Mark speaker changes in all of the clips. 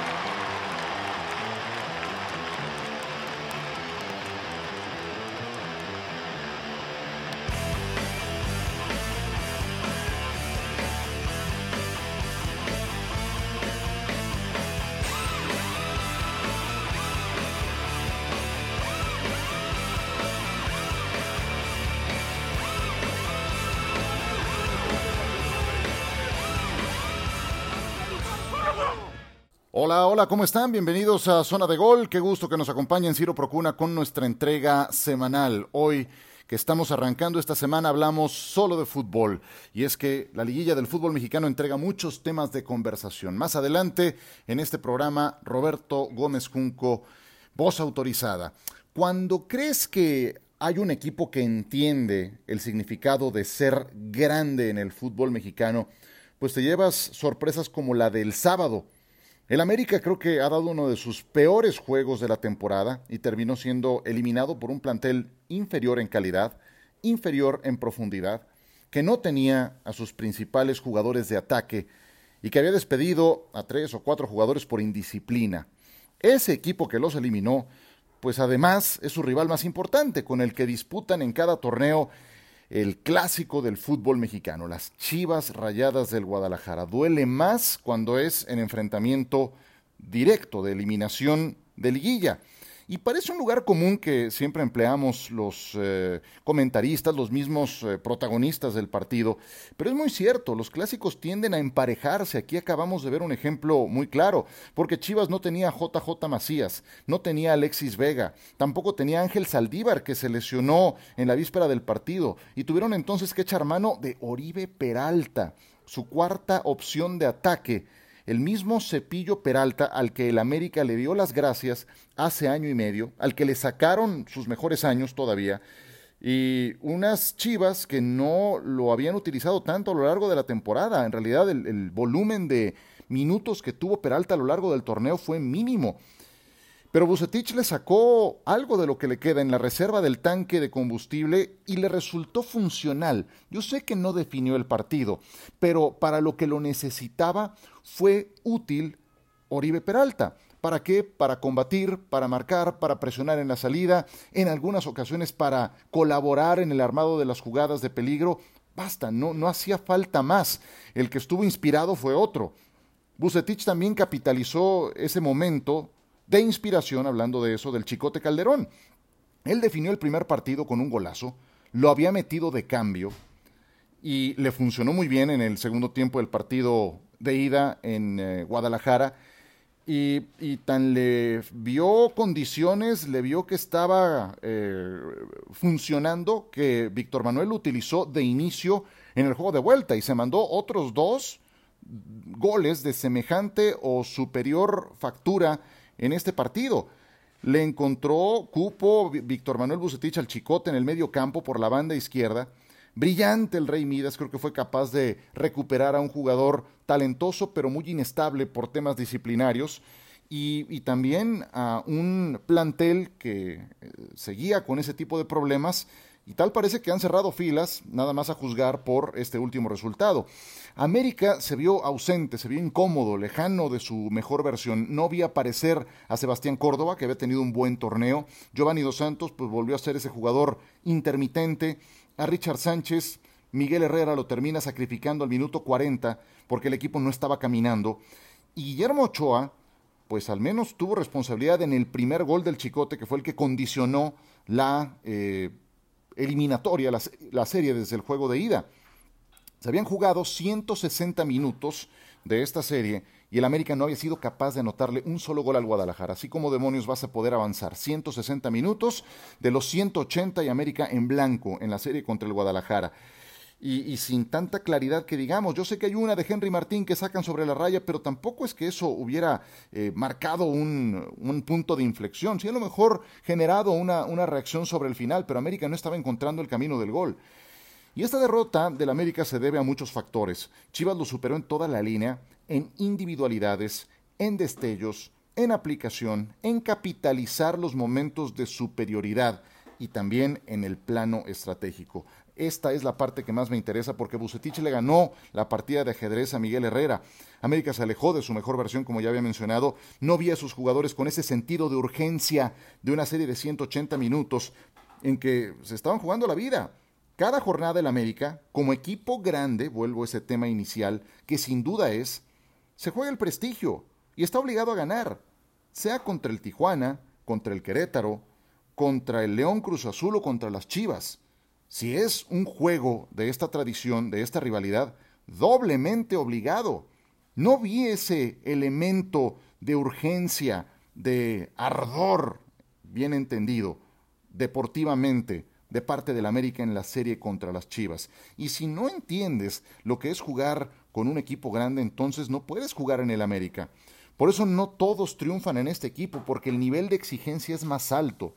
Speaker 1: Bye. Hola, hola, ¿cómo están? Bienvenidos a Zona de Gol. Qué gusto que nos acompañen Ciro Procuna con nuestra entrega semanal. Hoy que estamos arrancando esta semana hablamos solo de fútbol y es que la liguilla del fútbol mexicano entrega muchos temas de conversación. Más adelante en este programa Roberto Gómez Junco, voz autorizada. Cuando crees que hay un equipo que entiende el significado de ser grande en el fútbol mexicano, pues te llevas sorpresas como la del sábado el América creo que ha dado uno de sus peores juegos de la temporada y terminó siendo eliminado por un plantel inferior en calidad, inferior en profundidad, que no tenía a sus principales jugadores de ataque y que había despedido a tres o cuatro jugadores por indisciplina. Ese equipo que los eliminó, pues además es su rival más importante, con el que disputan en cada torneo el clásico del fútbol mexicano, las Chivas Rayadas del Guadalajara. Duele más cuando es en enfrentamiento directo de eliminación de liguilla. Y parece un lugar común que siempre empleamos los eh, comentaristas, los mismos eh, protagonistas del partido, pero es muy cierto, los clásicos tienden a emparejarse. Aquí acabamos de ver un ejemplo muy claro, porque Chivas no tenía JJ Macías, no tenía Alexis Vega, tampoco tenía Ángel Saldívar, que se lesionó en la víspera del partido, y tuvieron entonces que echar mano de Oribe Peralta, su cuarta opción de ataque el mismo Cepillo Peralta al que el América le dio las gracias hace año y medio, al que le sacaron sus mejores años todavía, y unas chivas que no lo habían utilizado tanto a lo largo de la temporada. En realidad el, volumen de minutos que tuvo Peralta a lo largo del torneo fue mínimo. Pero Bucetich le sacó algo de lo que le queda en la reserva del tanque de combustible y le resultó funcional. Yo sé que no definió el partido, pero para lo que lo necesitaba fue útil Oribe Peralta. ¿Para qué? Para combatir, para marcar, para presionar en la salida, en algunas ocasiones para colaborar en el armado de las jugadas de peligro. Basta, no, no hacía falta más. El que estuvo inspirado fue otro. Bucetich también capitalizó ese momento de inspiración, hablando de eso, del Chicote Calderón. Él definió el primer partido con un golazo, lo había metido de cambio y le funcionó muy bien en el segundo tiempo del partido de ida en eh, Guadalajara. Y, tan le vio condiciones, le vio que estaba eh, funcionando, que Víctor Manuel lo utilizó de inicio en el juego de vuelta y se mandó otros dos goles de semejante o superior factura en este partido. Le encontró cupo Víctor Manuel Bucetich al Chicote en el medio campo por la banda izquierda. Brillante el Rey Midas, creo que fue capaz de recuperar a un jugador talentoso pero muy inestable por temas disciplinarios y, y también a un plantel que eh, seguía con ese tipo de problemas y tal parece que han cerrado filas, nada más a juzgar por este último resultado. América se vio ausente, se vio incómodo, lejano de su mejor versión. No vi aparecer a Sebastián Córdoba, que había tenido un buen torneo. Giovanni Dos Santos, pues volvió a ser ese jugador intermitente. A Richard Sánchez, Miguel Herrera lo termina sacrificando al minuto 40 porque el equipo no estaba caminando. Y Guillermo Ochoa, pues al menos tuvo responsabilidad en el primer gol del Chicote, que fue el que condicionó la eh, eliminatoria, la, serie desde el juego de ida. Se habían jugado 160 minutos de esta serie y el América no había sido capaz de anotarle un solo gol al Guadalajara. Así como demonios vas a poder avanzar 160 minutos de los 180 y América en blanco en la serie contra el Guadalajara y, sin tanta claridad que digamos. Yo sé que hay una de Henry Martín que sacan sobre la raya, pero tampoco es que eso hubiera eh, marcado un, punto de inflexión. Sí, a lo mejor generado una, una reacción sobre el final, pero América no estaba encontrando el camino del gol. Y esta derrota del América se debe a muchos factores. Chivas lo superó en toda la línea, en individualidades, en destellos, en aplicación, en capitalizar los momentos de superioridad y también en el plano estratégico Esta es la parte que más me interesa porque Bucetich le ganó la partida de ajedrez a Miguel Herrera. América se alejó de su mejor versión, como ya había mencionado. No vi a sus jugadores con ese sentido de urgencia de una serie de 180 minutos en que se estaban jugando la vida. Cada jornada del América, como equipo grande, vuelvo a ese tema inicial, que sin duda es, se juega el prestigio y está obligado a ganar, sea contra el Tijuana, contra el Querétaro, contra el León Cruz Azul o contra las Chivas. Si es un juego de esta tradición, de esta rivalidad, doblemente obligado. No vi ese elemento de urgencia, de ardor, bien entendido, deportivamente, de parte del América en la serie contra las Chivas. Y si no entiendes lo que es jugar con un equipo grande, entonces no puedes jugar en el América. Por eso no todos triunfan en este equipo, porque el nivel de exigencia es más alto.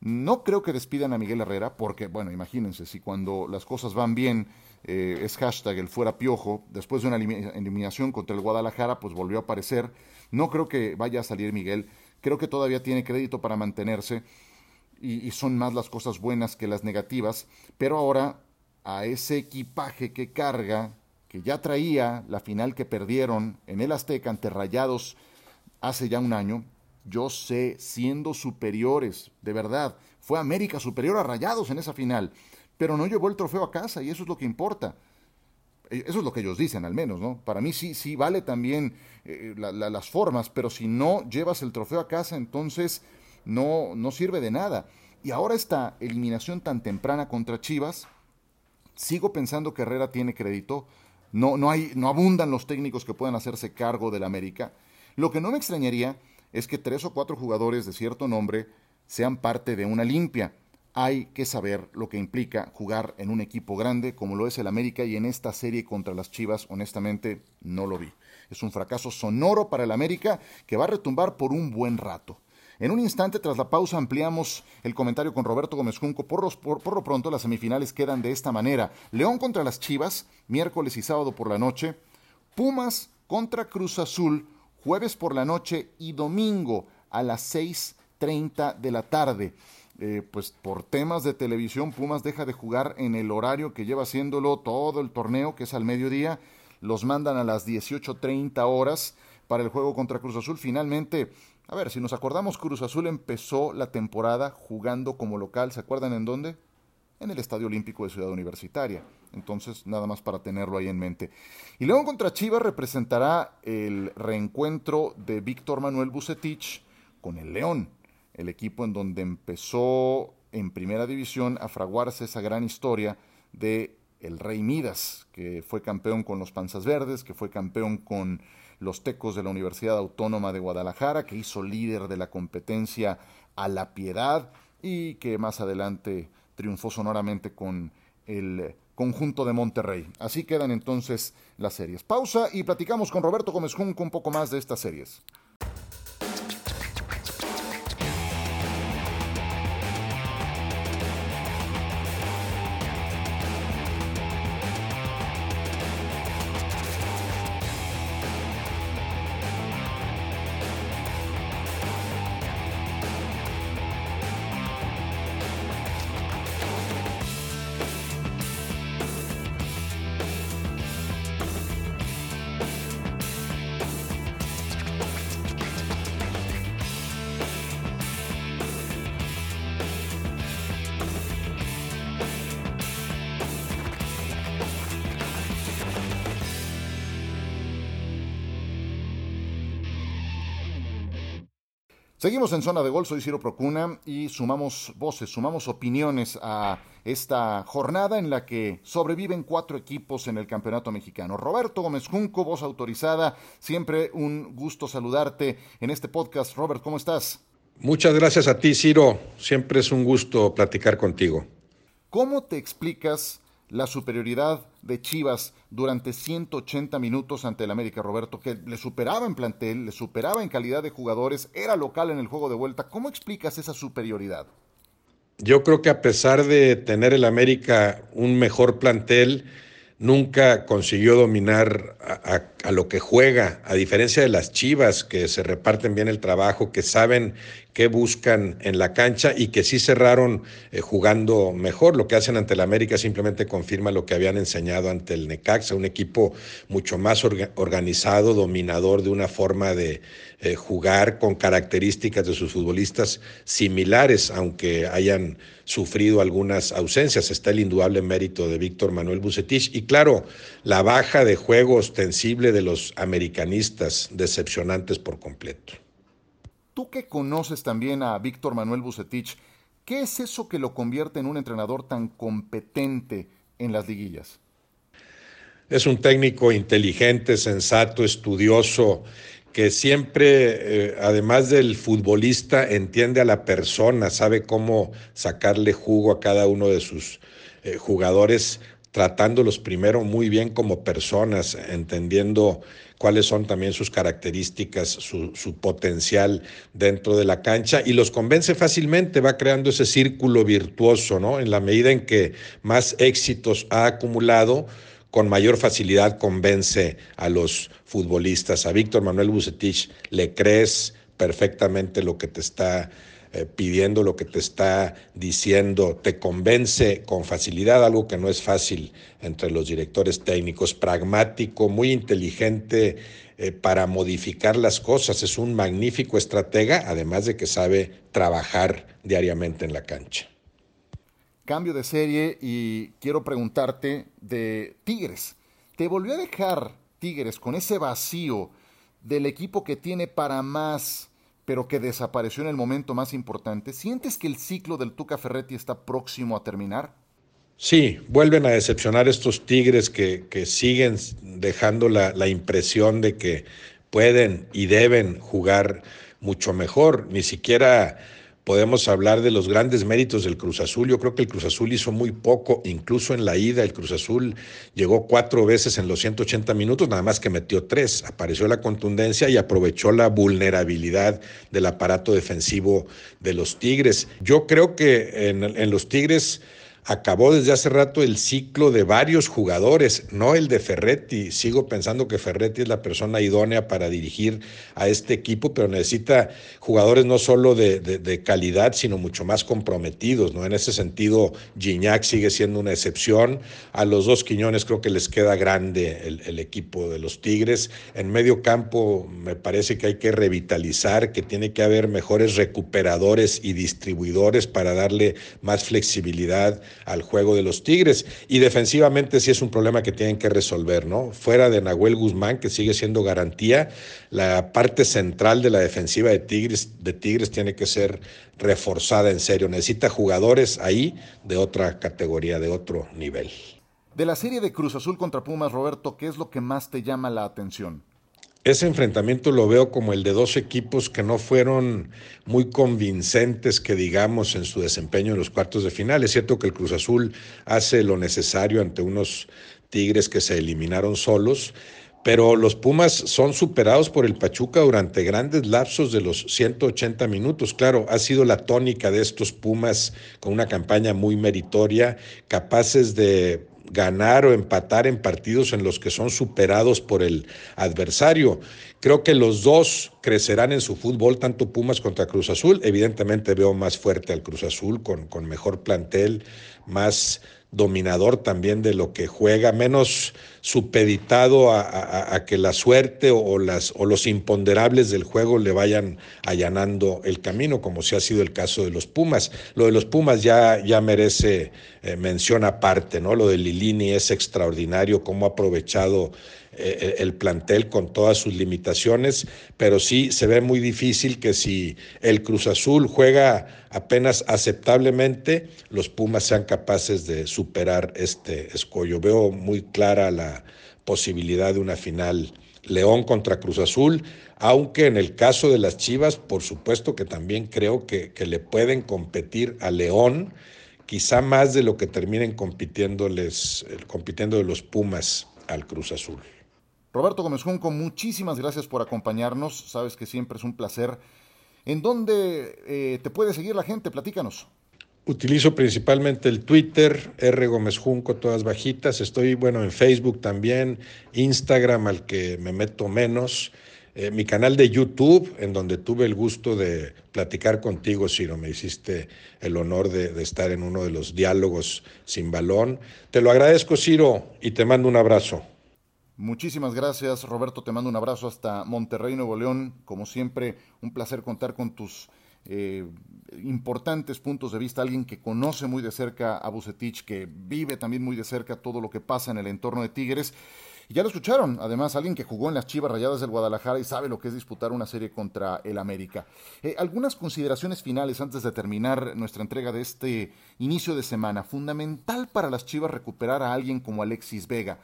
Speaker 1: No creo que despidan a Miguel Herrera porque, bueno, imagínense, si cuando las cosas van bien eh, es hashtag el fuera piojo, después de una eliminación contra el Guadalajara, pues volvió a aparecer. No creo que vaya a salir Miguel, creo que todavía tiene crédito para mantenerse y, y son más las cosas buenas que las negativas, pero ahora a ese equipaje que carga, que ya traía la final que perdieron en el Azteca ante Rayados hace ya un año, yo sé, siendo superiores, de verdad, fue América superior a Rayados en esa final, pero no llevó el trofeo a casa y eso es lo que importa. Eh, eso es lo que ellos dicen, al menos, ¿no? Para mí sí, sí vale también eh, las formas, pero si no llevas el trofeo a casa, entonces no, no sirve de nada. Y ahora esta eliminación tan temprana contra Chivas, sigo pensando que Herrera tiene crédito. No, no, hay, no abundan los técnicos que puedan hacerse cargo del América. Lo que no me extrañaría es que tres o cuatro jugadores de cierto nombre sean parte de una limpia. Hay que saber lo que implica jugar en un equipo grande como lo es el América y en esta serie contra las Chivas honestamente no lo vi. Es un fracaso sonoro para el América que va a retumbar por un buen rato. En un instante, tras la pausa, ampliamos el comentario con Roberto Gómez Junco. Por, por, lo pronto, las semifinales quedan de esta manera. León contra las Chivas, miércoles y sábado por la noche. Pumas contra Cruz Azul, jueves por la noche y domingo a las 6.30 de la tarde. Eh, pues por temas de televisión, Pumas deja de jugar en el horario que lleva haciéndolo todo el torneo, que es al mediodía. Los mandan a las 18.30 horas para el juego contra Cruz Azul. Finalmente, a ver, si nos acordamos, Cruz Azul empezó la temporada jugando como local. ¿Se acuerdan en dónde? En el Estadio Olímpico de Ciudad Universitaria. Entonces, nada más para tenerlo ahí en mente. Y León contra Chivas representará el reencuentro de Víctor Manuel Bucetich con el León, el equipo en donde empezó en primera división a fraguarse esa gran historia de el Rey Midas, que fue campeón con los Panzas Verdes, que fue campeón con los Tecos de la Universidad Autónoma de Guadalajara, que hizo líder de la competencia a la piedad y que más adelante triunfó sonoramente con el conjunto de Monterrey. Así quedan entonces las series. Pausa y platicamos con Roberto Gómez Junco un poco más de estas series. Seguimos en zona de gol, soy Ciro Procuna y sumamos voces, sumamos opiniones a esta jornada en la que sobreviven cuatro equipos en el campeonato mexicano. Roberto Gómez Junco, voz autorizada, siempre un gusto saludarte en este podcast. Robert, ¿cómo estás?
Speaker 2: Muchas gracias a ti, Ciro. Siempre es un gusto platicar contigo.
Speaker 1: ¿Cómo te explicas la superioridad de Chivas durante 180 minutos ante el América, Roberto, que le superaba en plantel, le superaba en calidad de jugadores, era local en el juego de vuelta. ¿Cómo explicas esa superioridad?
Speaker 2: Yo creo que a pesar de tener el América un mejor plantel, nunca consiguió dominar a, lo que juega, a diferencia de las Chivas, que se reparten bien el trabajo, que saben qué buscan en la cancha y que sí cerraron eh, jugando mejor. Lo que hacen ante el América simplemente confirma lo que habían enseñado ante el Necaxa, un equipo mucho más organizado, dominador de una forma de eh, jugar con características de sus futbolistas similares, aunque hayan sufrido algunas ausencias. Está el indudable mérito de Víctor Manuel Bucetich y claro, la baja de juego ostensible de los americanistas, decepcionantes por completo.
Speaker 1: Tú que conoces también a Víctor Manuel Bucetich, ¿qué es eso que lo convierte en un entrenador tan competente en las liguillas?
Speaker 2: Es un técnico inteligente, sensato, estudioso, que siempre, eh, además del futbolista, entiende a la persona, sabe cómo sacarle jugo a cada uno de sus eh, jugadores, tratándolos primero muy bien como personas, entendiendo cuáles son también sus características, su, su, potencial dentro de la cancha y los convence fácilmente, va creando ese círculo virtuoso, ¿no? En la medida en que más éxitos ha acumulado, con mayor facilidad convence a los futbolistas. A Víctor Manuel Bucetich le crees perfectamente lo que te está eh, pidiendo, lo que te está diciendo, te convence con facilidad, algo que no es fácil entre los directores técnicos, pragmático, muy inteligente eh, para modificar las cosas, es un magnífico estratega, además de que sabe trabajar diariamente en la cancha.
Speaker 1: Cambio de serie y quiero preguntarte de Tigres. ¿Te volvió a dejar Tigres con ese vacío del equipo que tiene para más, pero que desapareció en el momento más importante? ¿Sientes que el ciclo del Tuca Ferretti está próximo a terminar?
Speaker 2: Sí, vuelven a decepcionar estos Tigres que, que siguen dejando la, la impresión de que pueden y deben jugar mucho mejor. Ni siquiera podemos hablar de los grandes méritos del Cruz Azul. Yo creo que el Cruz Azul hizo muy poco, incluso en la ida el Cruz Azul llegó cuatro veces en los 180 minutos, nada más que metió tres. Apareció la contundencia y aprovechó la vulnerabilidad del aparato defensivo de los Tigres. Yo creo que en, en los Tigres acabó desde hace rato el ciclo de varios jugadores, no el de Ferretti. Sigo pensando que Ferretti es la persona idónea para dirigir a este equipo, pero necesita jugadores no solo de, calidad, sino mucho más comprometidos. ¿no? En ese sentido, Gignac sigue siendo una excepción. A los dos Quiñones creo que les queda grande el, el equipo de los Tigres. En medio campo me parece que hay que revitalizar, que tiene que haber mejores recuperadores y distribuidores para darle más flexibilidad al juego de los Tigres. Y defensivamente sí es un problema que tienen que resolver, ¿no? Fuera de Nahuel Guzmán, que sigue siendo garantía, la parte central de la defensiva de Tigres, de Tigres tiene que ser reforzada en serio. Necesita jugadores ahí de otra categoría, de otro nivel.
Speaker 1: De la serie de Cruz Azul contra Pumas, Roberto, ¿qué es lo que más te llama la atención?
Speaker 2: Ese enfrentamiento lo veo como el de dos equipos que no fueron muy convincentes, que digamos, en su desempeño en los cuartos de final. Es cierto que el Cruz Azul hace lo necesario ante unos Tigres que se eliminaron solos, pero los Pumas son superados por el Pachuca durante grandes lapsos de los 180 minutos. Claro, ha sido la tónica de estos Pumas con una campaña muy meritoria, capaces de ganar o empatar en partidos en los que son superados por el adversario. Creo que los dos crecerán en su fútbol, tanto Pumas contra Cruz Azul. Evidentemente veo más fuerte al Cruz Azul con, con mejor plantel, más dominador también de lo que juega, menos supeditado a, que la suerte o, las, o los imponderables del juego le vayan allanando el camino, como si ha sido el caso de los Pumas. Lo de los Pumas ya, ya merece eh, mención aparte, ¿no? Lo de Lilini es extraordinario, cómo ha aprovechado el plantel con todas sus limitaciones, pero sí se ve muy difícil que si el Cruz Azul juega apenas aceptablemente, los Pumas sean capaces de superar este escollo. Veo muy clara la posibilidad de una final León contra Cruz Azul, aunque en el caso de las Chivas, por supuesto que también creo que, que le pueden competir a León, quizá más de lo que terminen compitiéndoles, compitiendo de los Pumas al Cruz Azul.
Speaker 1: Roberto Gómez Junco, muchísimas gracias por acompañarnos. Sabes que siempre es un placer. ¿En dónde eh, te puede seguir la gente? Platícanos.
Speaker 2: Utilizo principalmente el Twitter, R Gómez Junco, todas bajitas. Estoy, bueno, en Facebook también, Instagram, al que me meto menos. Eh, mi canal de YouTube, en donde tuve el gusto de platicar contigo, Ciro. Me hiciste el honor de, de estar en uno de los diálogos sin balón. Te lo agradezco, Ciro, y te mando un abrazo.
Speaker 1: Muchísimas gracias, Roberto. Te mando un abrazo hasta Monterrey, Nuevo León. Como siempre, un placer contar con tus eh, importantes puntos de vista, alguien que conoce muy de cerca a Bucetich, que vive también muy de cerca todo lo que pasa en el entorno de Tigres. Y ya lo escucharon, además, alguien que jugó en las Chivas Rayadas del Guadalajara y sabe lo que es disputar una serie contra el América. Eh, algunas consideraciones finales antes de terminar nuestra entrega de este inicio de semana. Fundamental para las Chivas recuperar a alguien como Alexis Vega.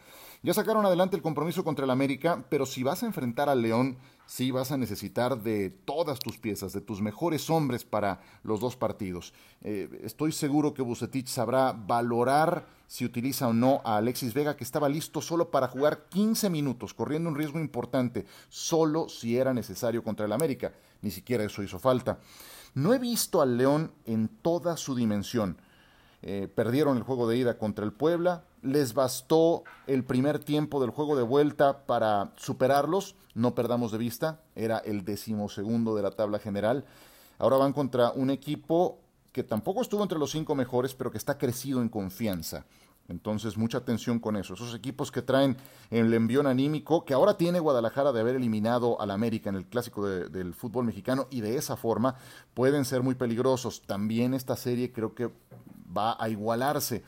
Speaker 1: Ya sacaron adelante el compromiso contra el América, pero si vas a enfrentar al León, sí vas a necesitar de todas tus piezas, de tus mejores hombres para los dos partidos. Eh, estoy seguro que Bucetich sabrá valorar si utiliza o no a Alexis Vega, que estaba listo solo para jugar 15 minutos, corriendo un riesgo importante, solo si era necesario contra el América. Ni siquiera eso hizo falta. No he visto al León en toda su dimensión. Eh, perdieron el juego de ida contra el Puebla, les bastó el primer tiempo del juego de vuelta para superarlos, no perdamos de vista, era el decimosegundo de la tabla general. Ahora van contra un equipo que tampoco estuvo entre los cinco mejores, pero que está crecido en confianza. Entonces, mucha atención con eso. Esos equipos que traen el envión anímico, que ahora tiene Guadalajara de haber eliminado al América en el clásico del fútbol mexicano, y de esa forma pueden ser muy peligrosos. También esta serie creo que va a igualarse.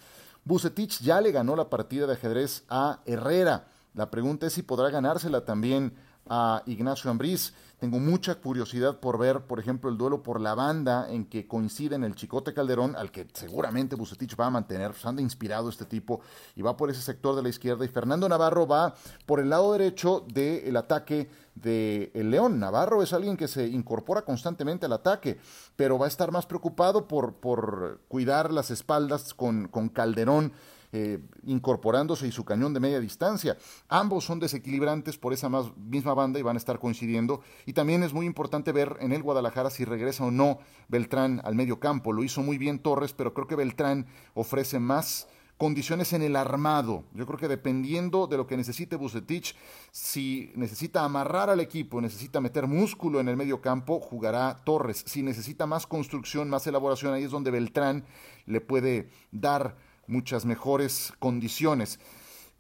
Speaker 1: Bucetich ya le ganó la partida de ajedrez a Herrera. La pregunta es si podrá ganársela también a Ignacio Ambriz. Tengo mucha curiosidad por ver, por ejemplo, el duelo por la banda en que coinciden el Chicote Calderón, al que seguramente Bucetich va a mantener, pues anda inspirado este tipo, y va por ese sector de la izquierda, y Fernando Navarro va por el lado derecho del ataque de el León. Navarro es alguien que se incorpora constantemente al ataque, pero va a estar más preocupado por, por cuidar las espaldas con, con Calderón eh, incorporándose y su cañón de media distancia. Ambos son desequilibrantes por esa misma banda y van a estar coincidiendo. Y también es muy importante ver en el Guadalajara si regresa o no Beltrán al medio campo. Lo hizo muy bien Torres, pero creo que Beltrán ofrece más condiciones en el armado. Yo creo que dependiendo de lo que necesite Bucetich, si necesita amarrar al equipo, necesita meter músculo en el medio campo, jugará Torres. Si necesita más construcción, más elaboración, ahí es donde Beltrán le puede dar muchas mejores condiciones.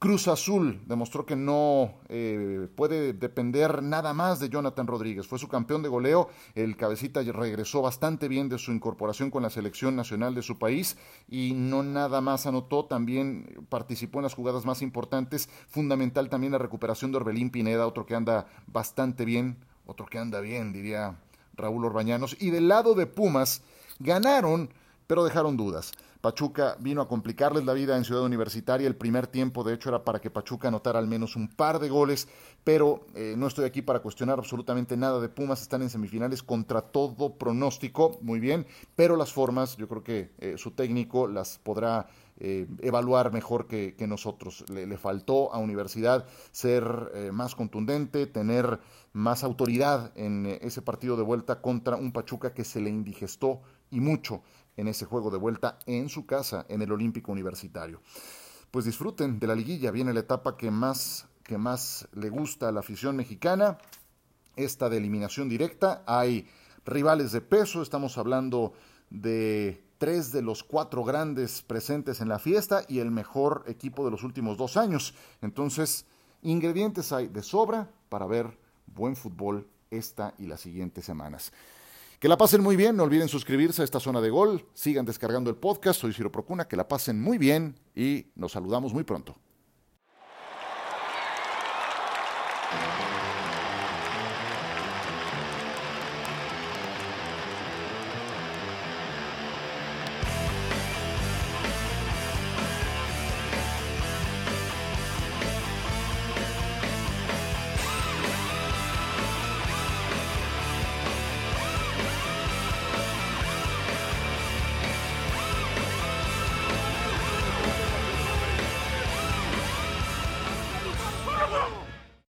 Speaker 1: Cruz Azul demostró que no eh, puede depender nada más de Jonathan Rodríguez. Fue su campeón de goleo. El cabecita regresó bastante bien de su incorporación con la selección nacional de su país y no nada más anotó. También participó en las jugadas más importantes. Fundamental también la recuperación de Orbelín Pineda, otro que anda bastante bien, otro que anda bien, diría Raúl Orbañanos. Y del lado de Pumas, ganaron, pero dejaron dudas. Pachuca vino a complicarles la vida en Ciudad Universitaria. El primer tiempo, de hecho, era para que Pachuca anotara al menos un par de goles, pero eh, no estoy aquí para cuestionar absolutamente nada de Pumas. Están en semifinales contra todo pronóstico, muy bien, pero las formas, yo creo que eh, su técnico las podrá eh, evaluar mejor que, nosotros. Le, faltó a Universidad ser más contundente, tener más autoridad en ese partido de vuelta contra un Pachuca que se le indigestó y mucho en ese juego de vuelta en su casa, en el Olímpico Universitario. Pues disfruten de la liguilla, viene la etapa que más, que más le gusta a la afición mexicana, esta de eliminación directa. Hay rivales de peso, estamos hablando de tres de los cuatro grandes presentes en la fiesta y el mejor equipo de los últimos dos años. Entonces, ingredientes hay de sobra para ver buen fútbol esta y las siguientes semanas. Que la pasen muy bien, no olviden suscribirse a esta zona de gol, sigan descargando el podcast, soy Ciro Procuna, que la pasen muy bien y nos saludamos muy pronto.